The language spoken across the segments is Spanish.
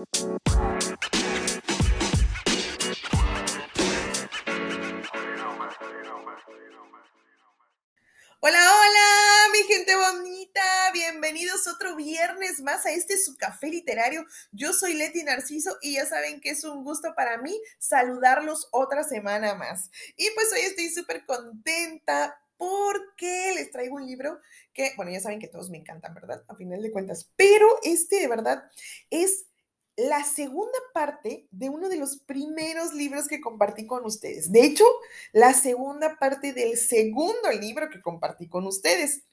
Hola, hola, mi gente bonita. Bienvenidos otro viernes más a este su café literario. Yo soy Leti Narciso y ya saben que es un gusto para mí saludarlos otra semana más. Y pues hoy estoy súper contenta porque les traigo un libro que, bueno, ya saben que todos me encantan, ¿verdad? A final de cuentas, pero este de verdad es la segunda parte de uno de los primeros libros que compartí con ustedes. De hecho, la segunda parte del segundo libro que compartí con ustedes.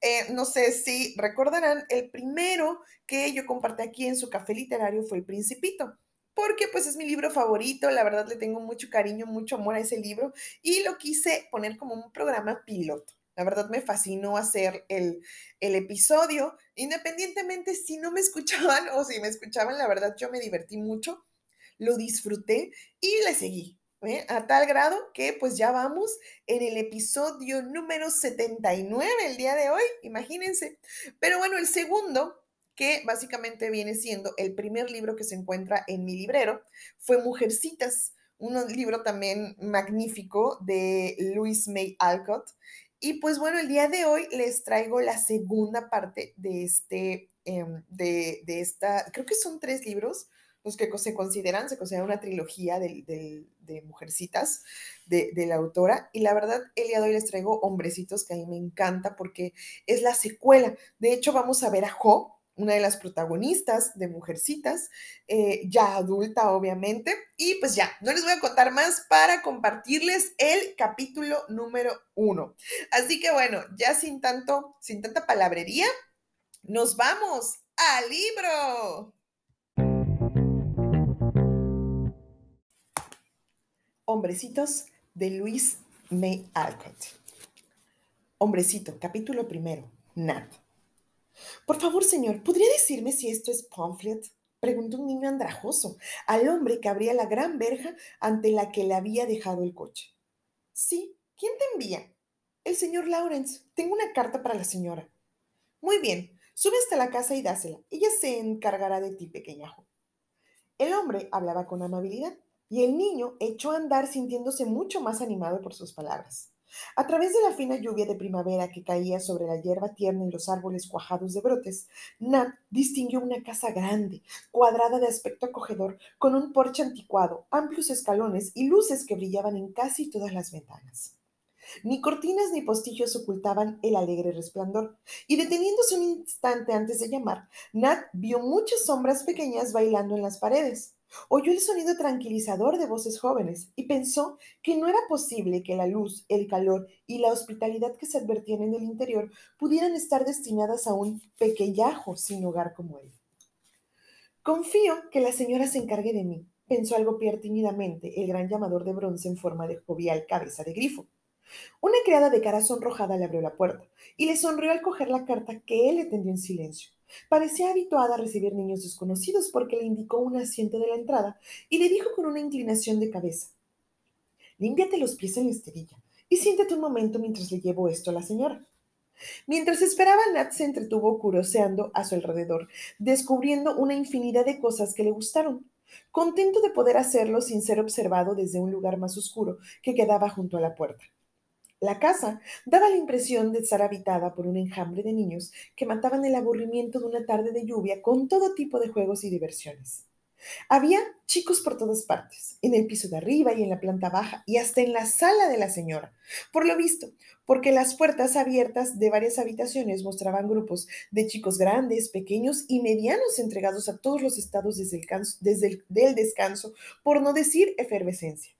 Eh, no sé si recordarán, el primero que yo compartí aquí en su café literario fue El Principito porque pues es mi libro favorito, la verdad le tengo mucho cariño, mucho amor a ese libro y lo quise poner como un programa piloto. La verdad me fascinó hacer el, episodio, independientemente si no me escuchaban o si me escuchaban, la verdad yo me divertí mucho, lo disfruté y le seguí. ¿eh? A tal grado que pues ya vamos en el episodio número 79 el día de hoy, imagínense. Pero bueno, el segundo, que básicamente viene siendo el primer libro que se encuentra en mi librero, fue Mujercitas, un libro también magnífico de Louise May Alcott. Y pues bueno, el día de hoy les traigo la segunda parte de este, em, de, esta, creo que son tres libros los que se consideran, se considera una trilogía de, mujercitas de, la autora. Y la verdad, el día de hoy les traigo Hombrecitos, que a mí me encanta porque es la secuela. De hecho, vamos a ver a Jo, una de las protagonistas de Mujercitas, eh, ya adulta obviamente. Y pues ya, no les voy a contar más para compartirles el capítulo número uno. Así que bueno, ya sin tanto, sin tanta palabrería, nos vamos al libro. Hombrecitos de Luis May Alcott. Hombrecito, capítulo primero, Nat. Por favor, señor, ¿podría decirme si esto es pamphlet? Preguntó un niño andrajoso al hombre que abría la gran verja ante la que le había dejado el coche. Sí, ¿quién te envía? El señor Lawrence. Tengo una carta para la señora. Muy bien, sube hasta la casa y dásela. Ella se encargará de ti, pequeñajo. El hombre hablaba con amabilidad y el niño echó a andar sintiéndose mucho más animado por sus palabras. A través de la fina lluvia de primavera que caía sobre la hierba tierna y los árboles cuajados de brotes, Nat distinguió una casa grande, cuadrada de aspecto acogedor, con un porche anticuado, amplios escalones y luces que brillaban en casi todas las ventanas. Ni cortinas ni postillos ocultaban el alegre resplandor, y deteniéndose un instante antes de llamar, Nat vio muchas sombras pequeñas bailando en las paredes. Oyó el sonido tranquilizador de voces jóvenes y pensó que no era posible que la luz, el calor y la hospitalidad que se advertían en el interior pudieran estar destinadas a un pequeñajo sin hogar como él. Confío que la señora se encargue de mí, pensó algo pier tímidamente el gran llamador de bronce en forma de jovial cabeza de grifo. Una criada de cara sonrojada le abrió la puerta y le sonrió al coger la carta que él le tendió en silencio. Parecía habituada a recibir niños desconocidos porque le indicó un asiento de la entrada y le dijo con una inclinación de cabeza, límpiate los pies en la esterilla y siéntate un momento mientras le llevo esto a la señora. Mientras esperaba, Nat se entretuvo curoseando a su alrededor, descubriendo una infinidad de cosas que le gustaron, contento de poder hacerlo sin ser observado desde un lugar más oscuro que quedaba junto a la puerta. La casa daba la impresión de estar habitada por un enjambre de niños que mataban el aburrimiento de una tarde de lluvia con todo tipo de juegos y diversiones. Había chicos por todas partes, en el piso de arriba y en la planta baja, y hasta en la sala de la señora. Por lo visto, porque las puertas abiertas de varias habitaciones mostraban grupos de chicos grandes, pequeños y medianos entregados a todos los estados desde el, del descanso, por no decir efervescencia.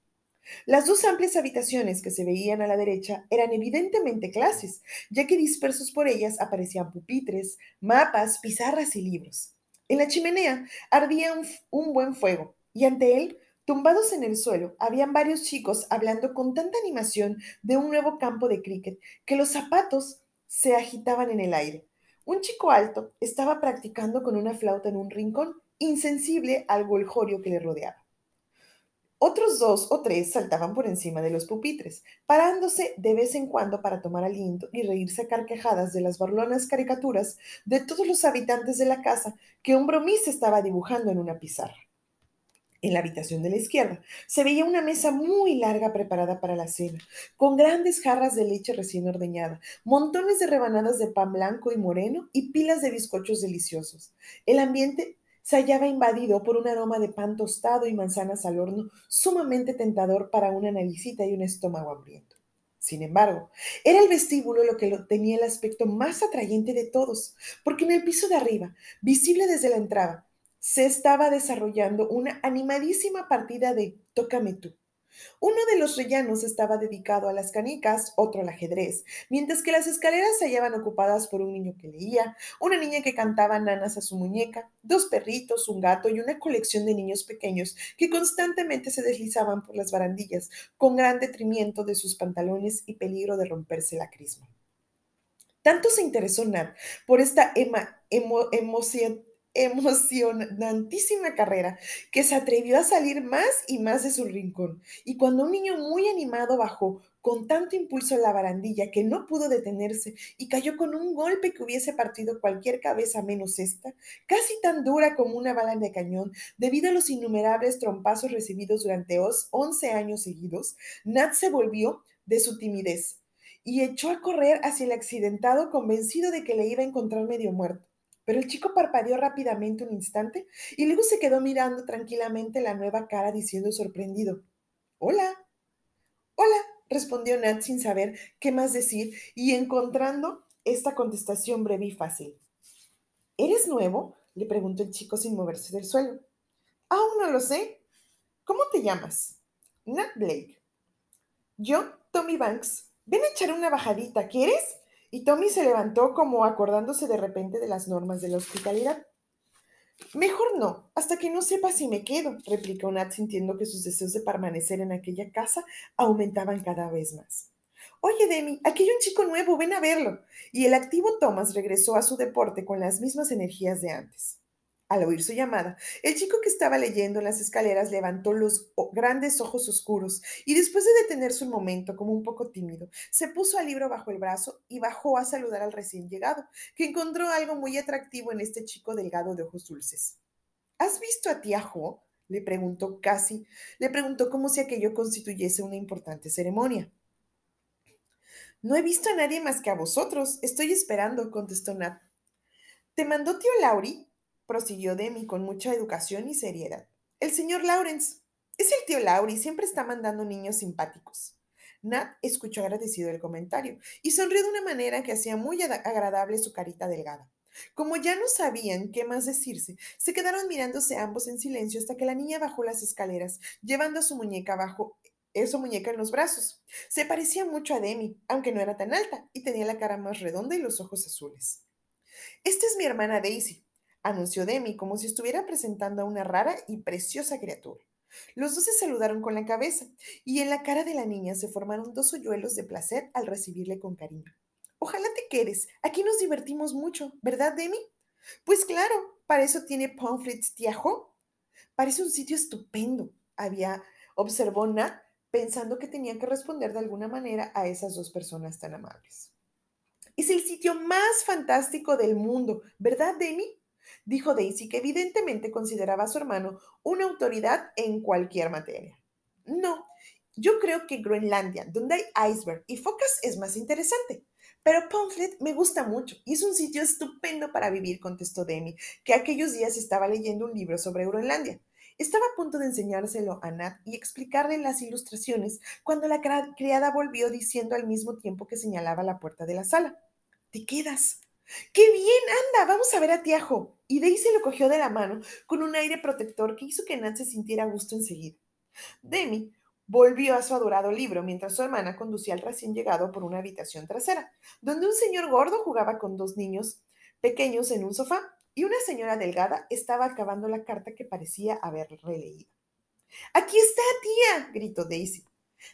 Las dos amplias habitaciones que se veían a la derecha eran evidentemente clases, ya que dispersos por ellas aparecían pupitres, mapas, pizarras y libros. En la chimenea ardía un, buen fuego, y ante él, tumbados en el suelo, habían varios chicos hablando con tanta animación de un nuevo campo de cricket que los zapatos se agitaban en el aire. Un chico alto estaba practicando con una flauta en un rincón, insensible al goljorio que le rodeaba. Otros dos o tres saltaban por encima de los pupitres, parándose de vez en cuando para tomar aliento y reírse a carcajadas de las barlonas caricaturas de todos los habitantes de la casa que un bromista estaba dibujando en una pizarra. En la habitación de la izquierda se veía una mesa muy larga preparada para la cena, con grandes jarras de leche recién ordeñada, montones de rebanadas de pan blanco y moreno y pilas de bizcochos deliciosos. El ambiente se hallaba invadido por un aroma de pan tostado y manzanas al horno sumamente tentador para una naricita y un estómago hambriento. Sin embargo, era el vestíbulo lo que tenía el aspecto más atrayente de todos, porque en el piso de arriba, visible desde la entrada, se estaba desarrollando una animadísima partida de Tócame tú, uno de los rellanos estaba dedicado a las canicas, otro al ajedrez, mientras que las escaleras se hallaban ocupadas por un niño que leía, una niña que cantaba nanas a su muñeca, dos perritos, un gato y una colección de niños pequeños que constantemente se deslizaban por las barandillas, con gran detrimento de sus pantalones y peligro de romperse la crisma. Tanto se interesó Nat por esta ema, emoción emocionantísima carrera que se atrevió a salir más y más de su rincón. Y cuando un niño muy animado bajó con tanto impulso la barandilla que no pudo detenerse y cayó con un golpe que hubiese partido cualquier cabeza menos esta, casi tan dura como una bala de cañón, debido a los innumerables trompazos recibidos durante 11 años seguidos, Nat se volvió de su timidez y echó a correr hacia el accidentado convencido de que le iba a encontrar medio muerto. Pero el chico parpadeó rápidamente un instante y luego se quedó mirando tranquilamente la nueva cara diciendo sorprendido, Hola. Hola, respondió Nat sin saber qué más decir y encontrando esta contestación breve y fácil. ¿Eres nuevo? le preguntó el chico sin moverse del suelo. Aún no lo sé. ¿Cómo te llamas? Nat Blake. Yo, Tommy Banks. Ven a echar una bajadita, ¿quieres? Y Tommy se levantó como acordándose de repente de las normas de la hospitalidad. Mejor no, hasta que no sepa si me quedo, replicó Nat sintiendo que sus deseos de permanecer en aquella casa aumentaban cada vez más. Oye, Demi, aquí hay un chico nuevo, ven a verlo. Y el activo Thomas regresó a su deporte con las mismas energías de antes. Al oír su llamada, el chico que estaba leyendo en las escaleras levantó los grandes ojos oscuros y después de detenerse un momento como un poco tímido, se puso el libro bajo el brazo y bajó a saludar al recién llegado, que encontró algo muy atractivo en este chico delgado de ojos dulces. ¿Has visto a tía Jo? le preguntó casi, le preguntó como si aquello constituyese una importante ceremonia. No he visto a nadie más que a vosotros. Estoy esperando, contestó Nat. ¿Te mandó tío Lauri? Prosiguió Demi con mucha educación y seriedad. El señor Lawrence. Es el tío Lauri, siempre está mandando niños simpáticos. Nat escuchó agradecido el comentario y sonrió de una manera que hacía muy agradable su carita delgada. Como ya no sabían qué más decirse, se quedaron mirándose ambos en silencio hasta que la niña bajó las escaleras, llevando a su muñeca abajo, eh, su muñeca en los brazos. Se parecía mucho a Demi, aunque no era tan alta, y tenía la cara más redonda y los ojos azules. Esta es mi hermana Daisy, anunció Demi como si estuviera presentando a una rara y preciosa criatura. Los dos se saludaron con la cabeza y en la cara de la niña se formaron dos hoyuelos de placer al recibirle con cariño. Ojalá te quedes. Aquí nos divertimos mucho, ¿verdad, Demi? Pues claro, para eso tiene Pomfrets Tiajo. Parece un sitio estupendo, había observó Nat, pensando que tenía que responder de alguna manera a esas dos personas tan amables. Es el sitio más fantástico del mundo, ¿verdad, Demi? Dijo Daisy, que evidentemente consideraba a su hermano una autoridad en cualquier materia. No, yo creo que Groenlandia, donde hay iceberg y focas, es más interesante. Pero Pamphlet me gusta mucho y es un sitio estupendo para vivir, contestó Demi, que aquellos días estaba leyendo un libro sobre Groenlandia. Estaba a punto de enseñárselo a Nat y explicarle las ilustraciones cuando la criada volvió diciendo al mismo tiempo que señalaba la puerta de la sala. Te quedas. ¡Qué bien! Vamos a ver a Tiajo. Y Daisy lo cogió de la mano con un aire protector que hizo que Nat se sintiera a gusto enseguida. Demi volvió a su adorado libro mientras su hermana conducía al recién llegado por una habitación trasera, donde un señor gordo jugaba con dos niños pequeños en un sofá y una señora delgada estaba acabando la carta que parecía haber releído. Aquí está, tía, gritó Daisy.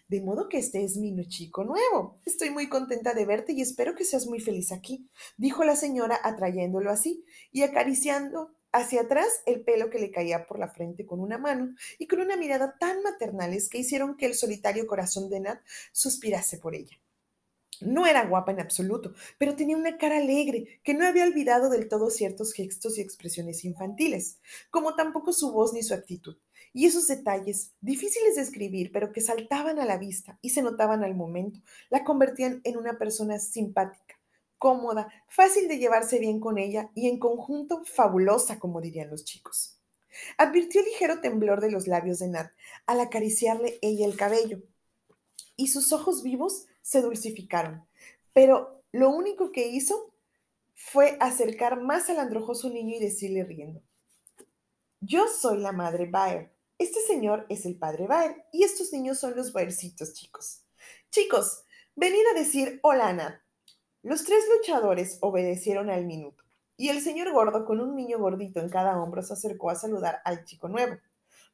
De modo que este es mi chico nuevo. Estoy muy contenta de verte y espero que seas muy feliz aquí, dijo la señora atrayéndolo así y acariciando hacia atrás el pelo que le caía por la frente con una mano y con una mirada tan maternales que hicieron que el solitario corazón de Nat suspirase por ella. No era guapa en absoluto, pero tenía una cara alegre, que no había olvidado del todo ciertos gestos y expresiones infantiles, como tampoco su voz ni su actitud. Y esos detalles, difíciles de escribir, pero que saltaban a la vista y se notaban al momento, la convertían en una persona simpática, cómoda, fácil de llevarse bien con ella y en conjunto fabulosa, como dirían los chicos. Advirtió ligero temblor de los labios de Nat al acariciarle ella el cabello, y sus ojos vivos se dulcificaron, pero lo único que hizo fue acercar más al androjoso niño y decirle riendo, yo soy la madre Baer, este señor es el padre Baer y estos niños son los Baercitos, chicos. Chicos, venid a decir hola a Los tres luchadores obedecieron al minuto y el señor gordo con un niño gordito en cada hombro se acercó a saludar al chico nuevo.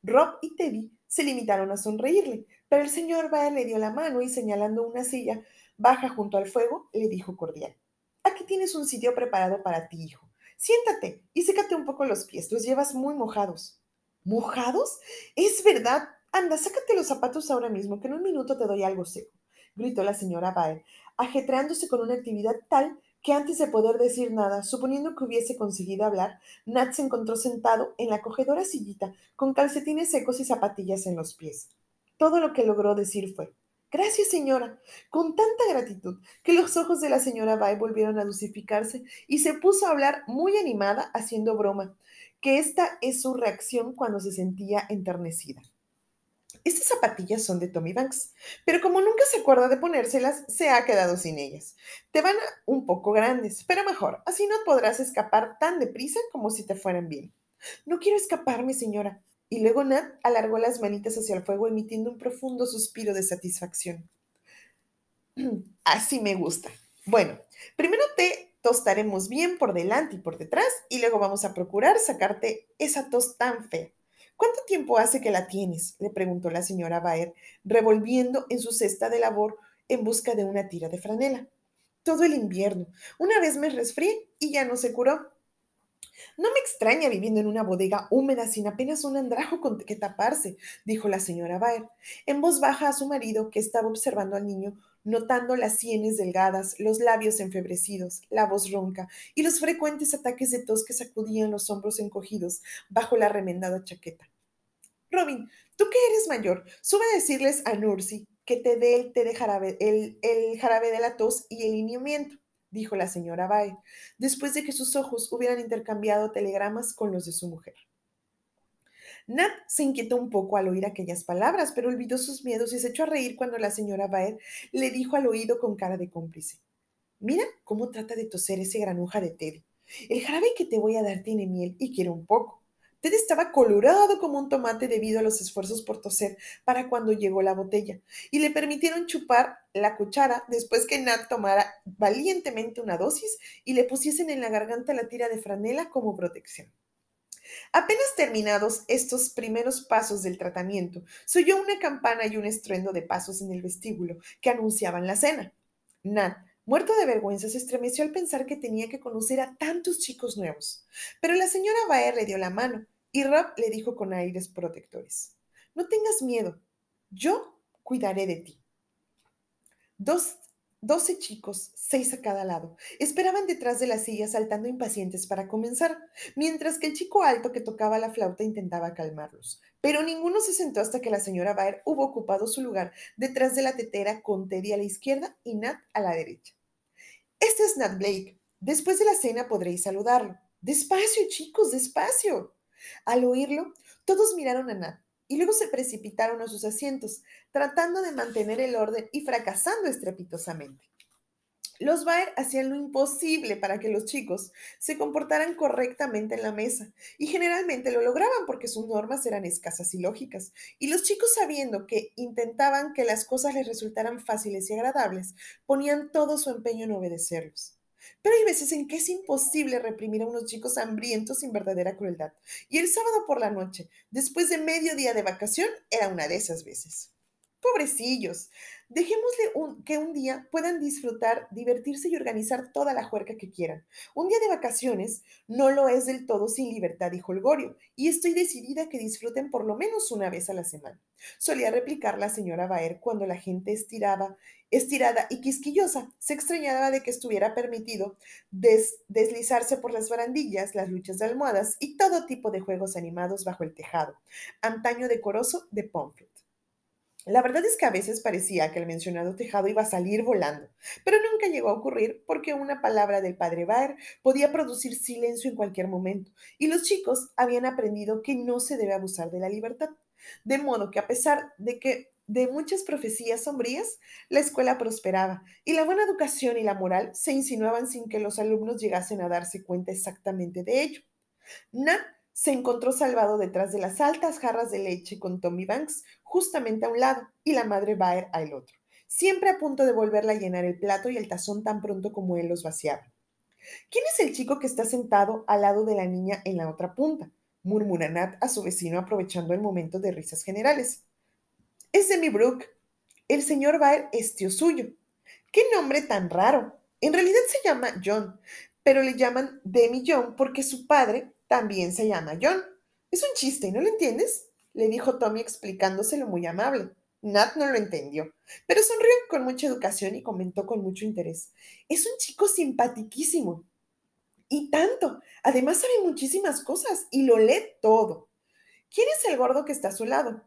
Rob y Teddy se limitaron a sonreírle, pero el señor Baer le dio la mano y señalando una silla baja junto al fuego, le dijo cordial. Aquí tienes un sitio preparado para ti, hijo. Siéntate y sécate un poco los pies, los llevas muy mojados. ¿Mojados? Es verdad. Anda, sácate los zapatos ahora mismo, que en un minuto te doy algo seco, gritó la señora Baer, ajetreándose con una actividad tal que antes de poder decir nada, suponiendo que hubiese conseguido hablar, Nat se encontró sentado en la acogedora sillita, con calcetines secos y zapatillas en los pies. Todo lo que logró decir fue, Gracias, señora, con tanta gratitud que los ojos de la señora Bay volvieron a dulcificarse y se puso a hablar muy animada, haciendo broma, que esta es su reacción cuando se sentía enternecida. Estas zapatillas son de Tommy Banks, pero como nunca se acuerda de ponérselas, se ha quedado sin ellas. Te van un poco grandes, pero mejor, así no podrás escapar tan deprisa como si te fueran bien. No quiero escaparme, señora. Y luego Nat alargó las manitas hacia el fuego emitiendo un profundo suspiro de satisfacción. Así me gusta. Bueno, primero te tostaremos bien por delante y por detrás y luego vamos a procurar sacarte esa tos tan fea. ¿Cuánto tiempo hace que la tienes? le preguntó la señora Baer, revolviendo en su cesta de labor en busca de una tira de franela. Todo el invierno. Una vez me resfrié y ya no se curó. No me extraña viviendo en una bodega húmeda sin apenas un andrajo con que taparse, dijo la señora Baer, en voz baja a su marido, que estaba observando al niño, notando las sienes delgadas, los labios enfebrecidos, la voz ronca y los frecuentes ataques de tos que sacudían los hombros encogidos bajo la remendada chaqueta. Robin, tú que eres mayor, sube a decirles a Nursi que te dé el té de jarabe, el, jarabe de la tos y el lineamiento dijo la señora Bay, después de que sus ojos hubieran intercambiado telegramas con los de su mujer. Nat se inquietó un poco al oír aquellas palabras, pero olvidó sus miedos y se echó a reír cuando la señora Baer le dijo al oído con cara de cómplice: Mira cómo trata de toser ese granuja de Teddy. El jarabe que te voy a dar tiene miel y quiero un poco. Ted estaba colorado como un tomate debido a los esfuerzos por toser para cuando llegó la botella, y le permitieron chupar la cuchara después que Nat tomara valientemente una dosis y le pusiesen en la garganta la tira de franela como protección. Apenas terminados estos primeros pasos del tratamiento, se oyó una campana y un estruendo de pasos en el vestíbulo que anunciaban la cena. Nat, muerto de vergüenza, se estremeció al pensar que tenía que conocer a tantos chicos nuevos. Pero la señora Baer le dio la mano y Rob le dijo con aires protectores, no tengas miedo, yo cuidaré de ti. Dos, doce chicos, seis a cada lado, esperaban detrás de la silla saltando impacientes para comenzar, mientras que el chico alto que tocaba la flauta intentaba calmarlos. Pero ninguno se sentó hasta que la señora Baer hubo ocupado su lugar detrás de la tetera con Teddy a la izquierda y Nat a la derecha. Este es Nat Blake. Después de la cena podréis saludarlo. Despacio, chicos, despacio. Al oírlo, todos miraron a Nat y luego se precipitaron a sus asientos, tratando de mantener el orden y fracasando estrepitosamente. Los Baer hacían lo imposible para que los chicos se comportaran correctamente en la mesa, y generalmente lo lograban porque sus normas eran escasas y lógicas, y los chicos sabiendo que intentaban que las cosas les resultaran fáciles y agradables, ponían todo su empeño en obedecerlos. Pero hay veces en que es imposible reprimir a unos chicos hambrientos sin verdadera crueldad. Y el sábado por la noche, después de medio día de vacación, era una de esas veces. Pobrecillos, Dejémosle que un día puedan disfrutar, divertirse y organizar toda la juerga que quieran. Un día de vacaciones no lo es del todo sin libertad y holgorio, y estoy decidida que disfruten por lo menos una vez a la semana. Solía replicar la señora Baer cuando la gente estiraba, estirada y quisquillosa se extrañaba de que estuviera permitido deslizarse por las barandillas, las luchas de almohadas y todo tipo de juegos animados bajo el tejado, antaño decoroso de Pomfret. La verdad es que a veces parecía que el mencionado tejado iba a salir volando, pero nunca llegó a ocurrir porque una palabra del padre Baer podía producir silencio en cualquier momento, y los chicos habían aprendido que no se debe abusar de la libertad. De modo que a pesar de que de muchas profecías sombrías, la escuela prosperaba y la buena educación y la moral se insinuaban sin que los alumnos llegasen a darse cuenta exactamente de ello. Nat se encontró salvado detrás de las altas jarras de leche con Tommy Banks justamente a un lado y la madre Baer al otro, siempre a punto de volverla a llenar el plato y el tazón tan pronto como él los vaciaba. ¿Quién es el chico que está sentado al lado de la niña en la otra punta? murmura Nat a su vecino aprovechando el momento de risas generales. Es Demi Brooke. El señor Baer es tío suyo. ¡Qué nombre tan raro! En realidad se llama John, pero le llaman Demi John porque su padre también se llama John. Es un chiste, ¿no lo entiendes? Le dijo Tommy explicándoselo muy amable. Nat no lo entendió, pero sonrió con mucha educación y comentó con mucho interés. Es un chico simpatiquísimo. Y tanto. Además sabe muchísimas cosas y lo lee todo. ¿Quién es el gordo que está a su lado?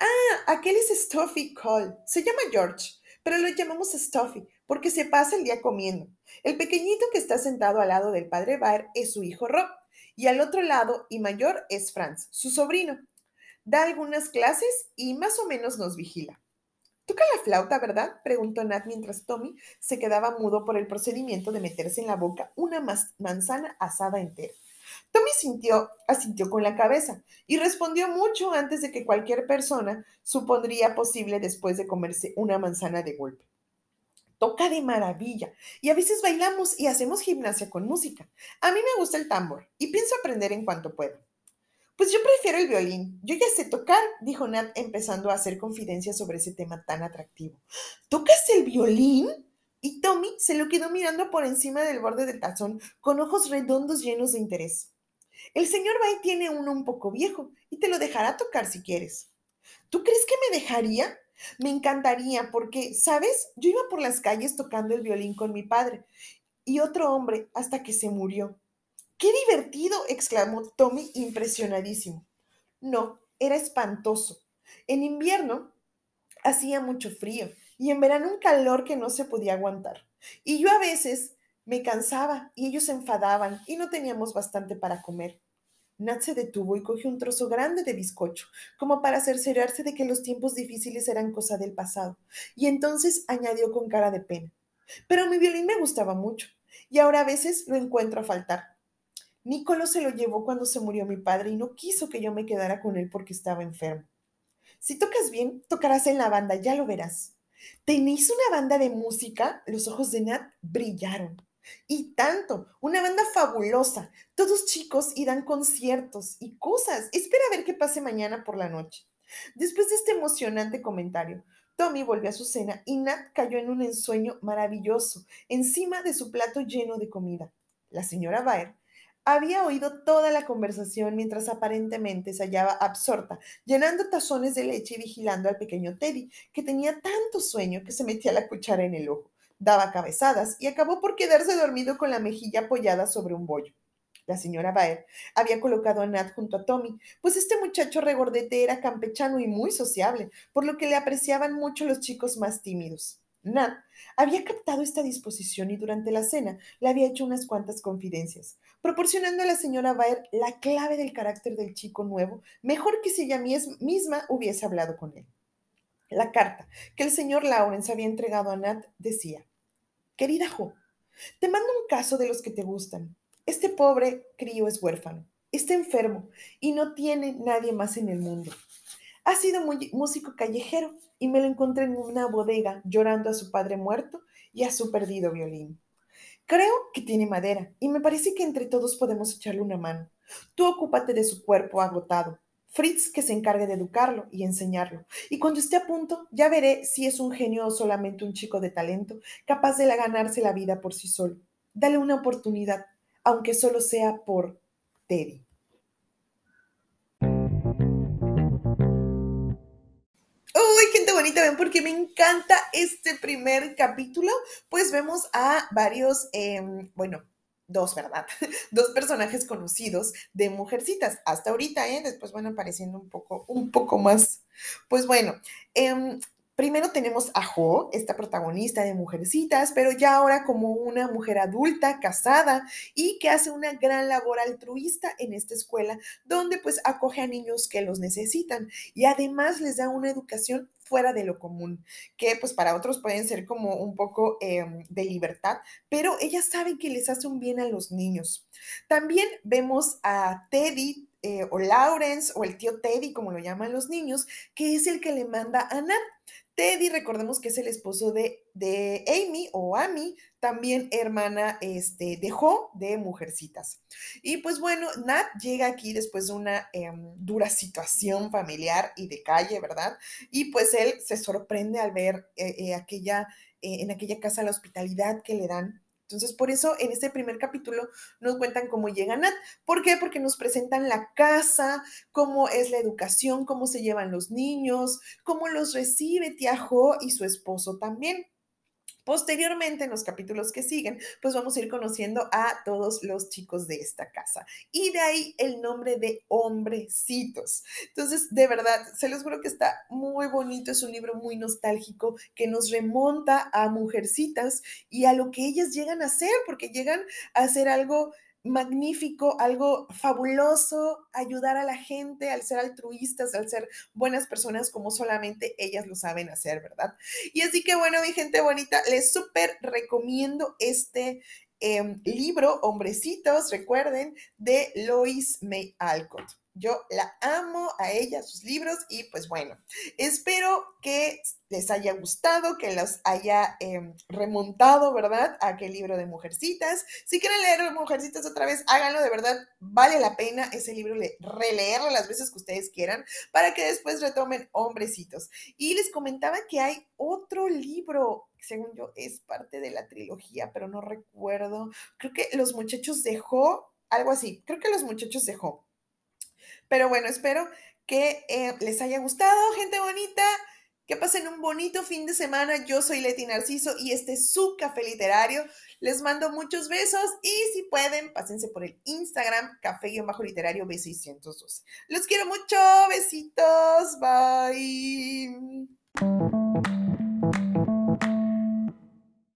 Ah, aquel es Stuffy Cole. Se llama George, pero lo llamamos Stuffy porque se pasa el día comiendo. El pequeñito que está sentado al lado del padre Bar es su hijo Rob y al otro lado y mayor es Franz, su sobrino. Da algunas clases y más o menos nos vigila. ¿Toca la flauta, verdad? preguntó Nat mientras Tommy se quedaba mudo por el procedimiento de meterse en la boca una manzana asada entera. Tommy sintió, asintió con la cabeza y respondió mucho antes de que cualquier persona supondría posible después de comerse una manzana de golpe toca de maravilla y a veces bailamos y hacemos gimnasia con música. A mí me gusta el tambor y pienso aprender en cuanto pueda. Pues yo prefiero el violín. Yo ya sé tocar, dijo Nat empezando a hacer confidencias sobre ese tema tan atractivo. ¿Tocas el violín? Y Tommy se lo quedó mirando por encima del borde del tazón con ojos redondos llenos de interés. El señor Bay tiene uno un poco viejo y te lo dejará tocar si quieres. ¿Tú crees que me dejaría? Me encantaría porque, ¿sabes? Yo iba por las calles tocando el violín con mi padre y otro hombre hasta que se murió. ¡Qué divertido! exclamó Tommy impresionadísimo. No, era espantoso. En invierno hacía mucho frío y en verano un calor que no se podía aguantar. Y yo a veces me cansaba y ellos se enfadaban y no teníamos bastante para comer. Nat se detuvo y cogió un trozo grande de bizcocho, como para cerciorarse de que los tiempos difíciles eran cosa del pasado, y entonces añadió con cara de pena. Pero mi violín me gustaba mucho, y ahora a veces lo encuentro a faltar. Nicolo se lo llevó cuando se murió mi padre y no quiso que yo me quedara con él porque estaba enfermo. Si tocas bien, tocarás en la banda, ya lo verás. ¿Tenéis una banda de música? Los ojos de Nat brillaron. Y tanto, una banda fabulosa, todos chicos y dan conciertos y cosas. Espera a ver qué pase mañana por la noche. Después de este emocionante comentario, Tommy volvió a su cena y Nat cayó en un ensueño maravilloso encima de su plato lleno de comida. La señora Baer había oído toda la conversación mientras aparentemente se hallaba absorta, llenando tazones de leche y vigilando al pequeño Teddy, que tenía tanto sueño que se metía la cuchara en el ojo daba cabezadas y acabó por quedarse dormido con la mejilla apoyada sobre un bollo. La señora Baer había colocado a Nat junto a Tommy, pues este muchacho regordete era campechano y muy sociable, por lo que le apreciaban mucho los chicos más tímidos. Nat había captado esta disposición y durante la cena le había hecho unas cuantas confidencias, proporcionando a la señora Baer la clave del carácter del chico nuevo, mejor que si ella misma hubiese hablado con él. La carta que el señor Lawrence había entregado a Nat decía, Querida Jo, te mando un caso de los que te gustan. Este pobre crío es huérfano, está enfermo y no tiene nadie más en el mundo. Ha sido músico callejero y me lo encontré en una bodega llorando a su padre muerto y a su perdido violín. Creo que tiene madera y me parece que entre todos podemos echarle una mano. Tú ocúpate de su cuerpo agotado. Fritz que se encargue de educarlo y enseñarlo. Y cuando esté a punto, ya veré si es un genio o solamente un chico de talento, capaz de ganarse la vida por sí solo. Dale una oportunidad, aunque solo sea por Teddy. Uy, gente bonita, ven, porque me encanta este primer capítulo. Pues vemos a varios, em, bueno, dos, ¿verdad? Dos personajes conocidos de Mujercitas. Hasta ahorita, ¿eh? Después van apareciendo un poco, un poco más. Pues bueno, eh, Primero tenemos a Jo, esta protagonista de Mujercitas, pero ya ahora como una mujer adulta, casada y que hace una gran labor altruista en esta escuela, donde pues acoge a niños que los necesitan y además les da una educación fuera de lo común, que pues para otros pueden ser como un poco em, de libertad, pero ella sabe que les hace un bien a los niños. También vemos a Teddy, eh, o Lawrence o el tío Teddy, como lo llaman los niños, que es el que le manda a Nat. Teddy, recordemos que es el esposo de, de Amy o Amy, también hermana este, de Jo de Mujercitas. Y pues bueno, Nat llega aquí después de una em, dura situación familiar y de calle, ¿verdad? Y pues él se sorprende al ver eh, eh, aquella, en aquella casa la hospitalidad que le dan entonces, por eso en este primer capítulo nos cuentan cómo llega Nat. ¿Por qué? Porque nos presentan la casa, cómo es la educación, cómo se llevan los niños, cómo los recibe Tía Jo y su esposo también. Posteriormente, en los capítulos que siguen, pues vamos a ir conociendo a todos los chicos de esta casa. Y de ahí el nombre de Hombrecitos. Entonces, de verdad, se los juro que está muy bonito. Es un libro muy nostálgico que nos remonta a mujercitas y a lo que ellas llegan a hacer, porque llegan a hacer algo magnífico, algo fabuloso, ayudar a la gente al ser altruistas, al ser buenas personas como solamente ellas lo saben hacer, ¿verdad? Y así que bueno, mi gente bonita, les súper recomiendo este em, libro, Hombrecitos, recuerden, de Lois May Alcott. Yo la amo a ella, sus libros y pues bueno, espero que les haya gustado, que los haya em, remontado, ¿verdad? A aquel libro de Mujercitas. Si quieren leer Mujercitas otra vez, háganlo, de verdad, vale la pena ese libro, releerlo las veces que ustedes quieran para que después retomen Hombrecitos. Y les comentaba que hay otro libro, según yo, es parte de la trilogía, pero no recuerdo. Creo que Los Muchachos dejó, algo así, creo que Los Muchachos dejó pero bueno, espero que eh, les haya gustado, gente bonita. Que pasen un bonito fin de semana. Yo soy Leti Narciso y este es su café literario. Les mando muchos besos y si pueden, pásense por el Instagram café-literario B612. Los quiero mucho. Besitos. Bye.